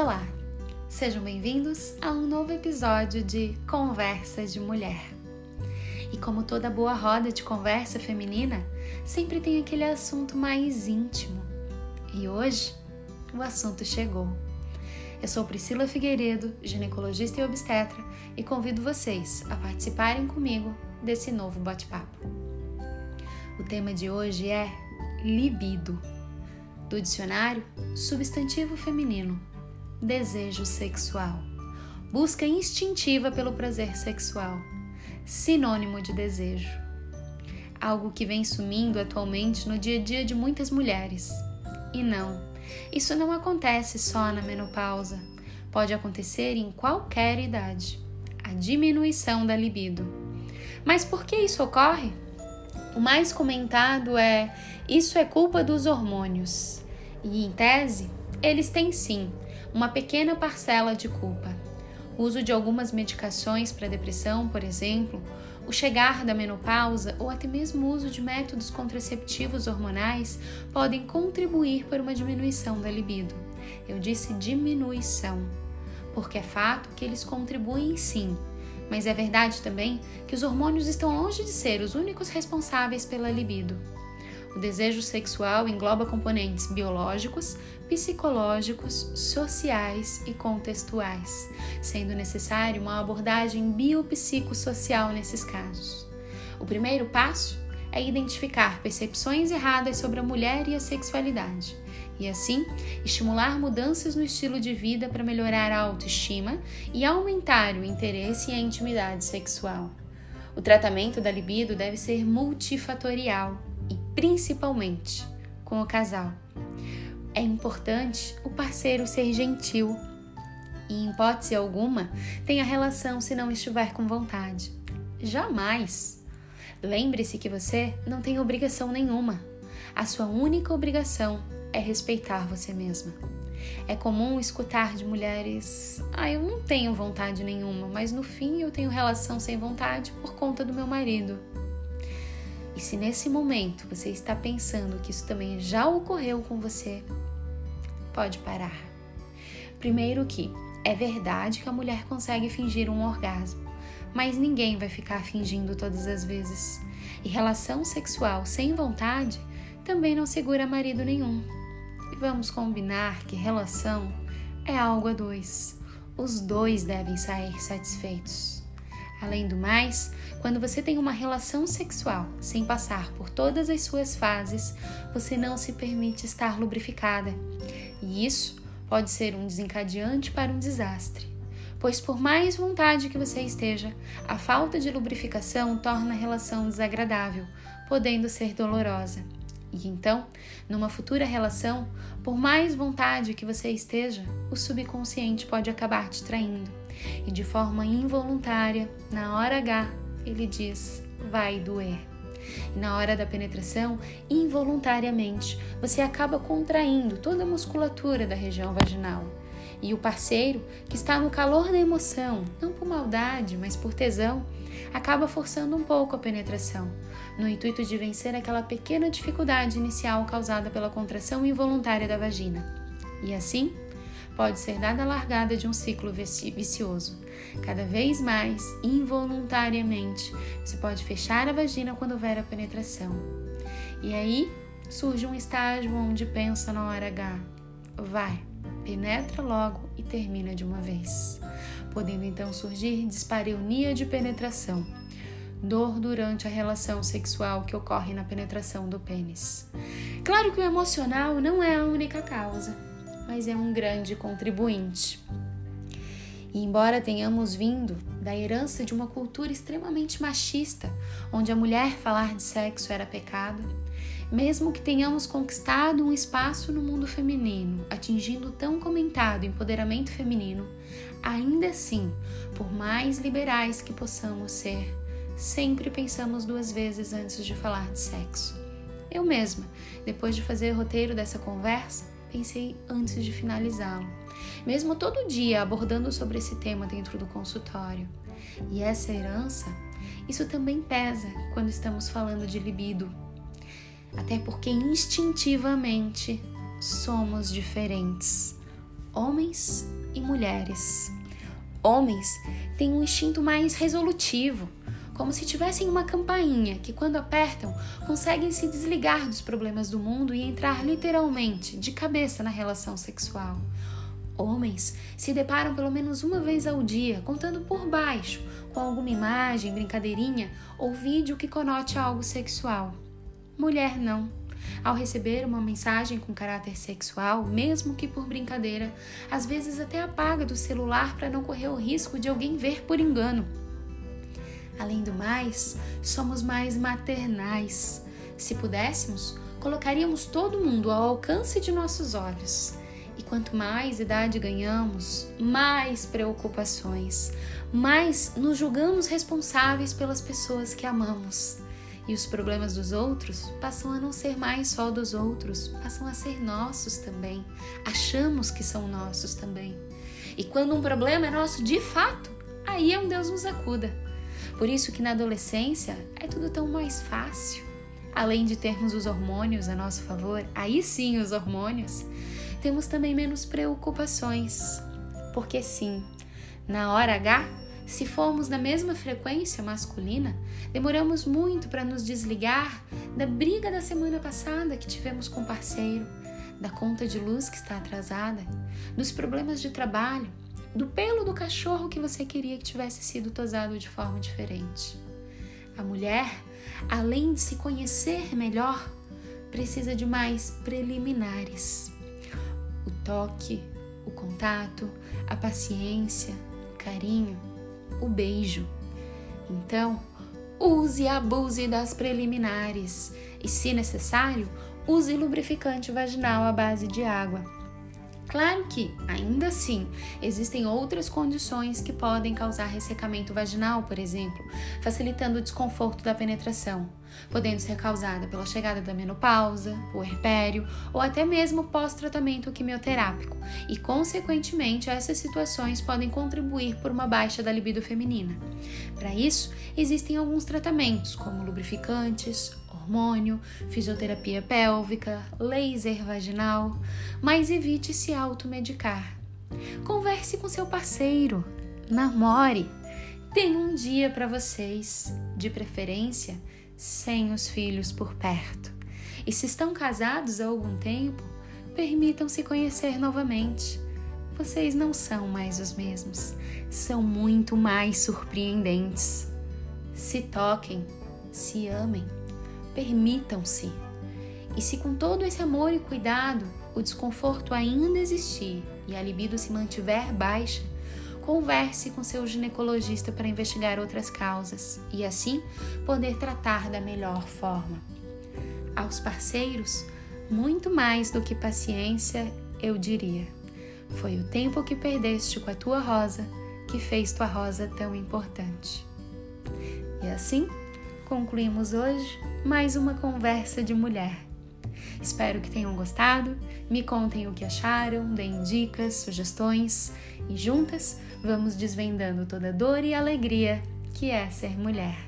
Olá, sejam bem-vindos a um novo episódio de Conversas de Mulher. E como toda boa roda de conversa feminina, sempre tem aquele assunto mais íntimo. E hoje o assunto chegou. Eu sou Priscila Figueiredo, ginecologista e obstetra, e convido vocês a participarem comigo desse novo bate-papo. O tema de hoje é libido. Do dicionário, substantivo feminino, desejo sexual. Busca instintiva pelo prazer sexual. Sinônimo de desejo. Algo que vem sumindo atualmente no dia a dia de muitas mulheres. E não, isso não acontece só na menopausa. Pode acontecer em qualquer idade. A diminuição da libido. Mas por que isso ocorre? O mais comentado é: isso é culpa dos hormônios. E em tese, eles têm sim uma pequena parcela de culpa. O uso de algumas medicações para depressão, por exemplo, o chegar da menopausa ou até mesmo o uso de métodos contraceptivos hormonais podem contribuir para uma diminuição da libido. Eu disse diminuição, porque é fato que eles contribuem sim, mas é verdade também que os hormônios estão longe de ser os únicos responsáveis pela libido. O desejo sexual engloba componentes biológicos, psicológicos, sociais e contextuais, sendo necessário uma abordagem biopsicossocial nesses casos. O primeiro passo é identificar percepções erradas sobre a mulher e a sexualidade, e assim estimular mudanças no estilo de vida para melhorar a autoestima e aumentar o interesse e a intimidade sexual. O tratamento da libido deve ser multifatorial e principalmente com o casal. É importante o parceiro ser gentil e, em hipótese alguma, tenha relação se não estiver com vontade. Jamais! Lembre-se que você não tem obrigação nenhuma. A sua única obrigação é respeitar você mesma. É comum escutar de mulheres: Ah, eu não tenho vontade nenhuma, mas no fim eu tenho relação sem vontade por conta do meu marido. E se nesse momento você está pensando que isso também já ocorreu com você, pode parar. Primeiro que é verdade que a mulher consegue fingir um orgasmo, mas ninguém vai ficar fingindo todas as vezes. E relação sexual sem vontade também não segura marido nenhum. E vamos combinar que relação é algo a dois. Os dois devem sair satisfeitos. Além do mais, quando você tem uma relação sexual sem passar por todas as suas fases, você não se permite estar lubrificada. E isso pode ser um desencadeante para um desastre. Pois, por mais vontade que você esteja, a falta de lubrificação torna a relação desagradável, podendo ser dolorosa. E então, numa futura relação, por mais vontade que você esteja, o subconsciente pode acabar te traindo e de forma involuntária, na hora H, ele diz: vai doer. E na hora da penetração, involuntariamente, você acaba contraindo toda a musculatura da região vaginal. E o parceiro, que está no calor da emoção, não por maldade, mas por tesão, acaba forçando um pouco a penetração, no intuito de vencer aquela pequena dificuldade inicial causada pela contração involuntária da vagina. E assim, pode ser dada a largada de um ciclo vicioso. Cada vez mais, involuntariamente, você pode fechar a vagina quando houver a penetração. E aí surge um estágio onde pensa na hora H. Vai, penetra logo e termina de uma vez. Podendo então surgir dispareunia de penetração, dor durante a relação sexual que ocorre na penetração do pênis. Claro que o emocional não é a única causa mas é um grande contribuinte. E embora tenhamos vindo da herança de uma cultura extremamente machista, onde a mulher falar de sexo era pecado, mesmo que tenhamos conquistado um espaço no mundo feminino, atingindo o tão comentado empoderamento feminino, ainda assim, por mais liberais que possamos ser, sempre pensamos duas vezes antes de falar de sexo. Eu mesma, depois de fazer o roteiro dessa conversa, pensei antes de finalizá-lo. Mesmo todo dia abordando sobre esse tema dentro do consultório. E essa herança, isso também pesa quando estamos falando de libido. Até porque instintivamente somos diferentes. homens e mulheres. Homens têm um instinto mais resolutivo, como se tivessem uma campainha que, quando apertam, conseguem se desligar dos problemas do mundo e entrar literalmente de cabeça na relação sexual. Homens se deparam pelo menos uma vez ao dia, contando por baixo, com alguma imagem, brincadeirinha ou vídeo que conote algo sexual. Mulher não. Ao receber uma mensagem com caráter sexual, mesmo que por brincadeira, às vezes até apaga do celular para não correr o risco de alguém ver por engano. Além do mais, somos mais maternais. Se pudéssemos, colocaríamos todo mundo ao alcance de nossos olhos. E quanto mais idade ganhamos, mais preocupações, mais nos julgamos responsáveis pelas pessoas que amamos. E os problemas dos outros passam a não ser mais só dos outros, passam a ser nossos também. Achamos que são nossos também. E quando um problema é nosso de fato, aí é um Deus nos acuda. Por isso que na adolescência é tudo tão mais fácil. Além de termos os hormônios a nosso favor, aí sim os hormônios, temos também menos preocupações. Porque sim, na hora H, se formos na mesma frequência masculina, demoramos muito para nos desligar da briga da semana passada que tivemos com o parceiro, da conta de luz que está atrasada, dos problemas de trabalho, do pelo do cachorro que você queria que tivesse sido tosado de forma diferente. A mulher, além de se conhecer melhor, precisa de mais preliminares o toque, o contato, a paciência, o carinho, o beijo. Então, use e abuse das preliminares e, se necessário, use lubrificante vaginal à base de água Claro que, ainda assim, existem outras condições que podem causar ressecamento vaginal, por exemplo, facilitando o desconforto da penetração, podendo ser causada pela chegada da menopausa, o herpério ou até mesmo pós-tratamento quimioterápico, e, consequentemente, essas situações podem contribuir por uma baixa da libido feminina. Para isso, existem alguns tratamentos, como lubrificantes, hormônio, fisioterapia pélvica, laser vaginal, mas evite se automedicar. Converse com seu parceiro, namore, tenha um dia para vocês, de preferência sem os filhos por perto. E se estão casados há algum tempo, permitam-se conhecer novamente. Vocês não são mais os mesmos, são muito mais surpreendentes. Se toquem, se amem permitam-se. E se com todo esse amor e cuidado o desconforto ainda existir e a libido se mantiver baixa, converse com seu ginecologista para investigar outras causas e assim poder tratar da melhor forma. Aos parceiros, muito mais do que paciência, eu diria. Foi o tempo que perdeste com a tua rosa que fez tua rosa tão importante. E assim, concluímos hoje mais uma conversa de mulher. Espero que tenham gostado, me contem o que acharam, deem dicas, sugestões e juntas vamos desvendando toda a dor e alegria que é ser mulher.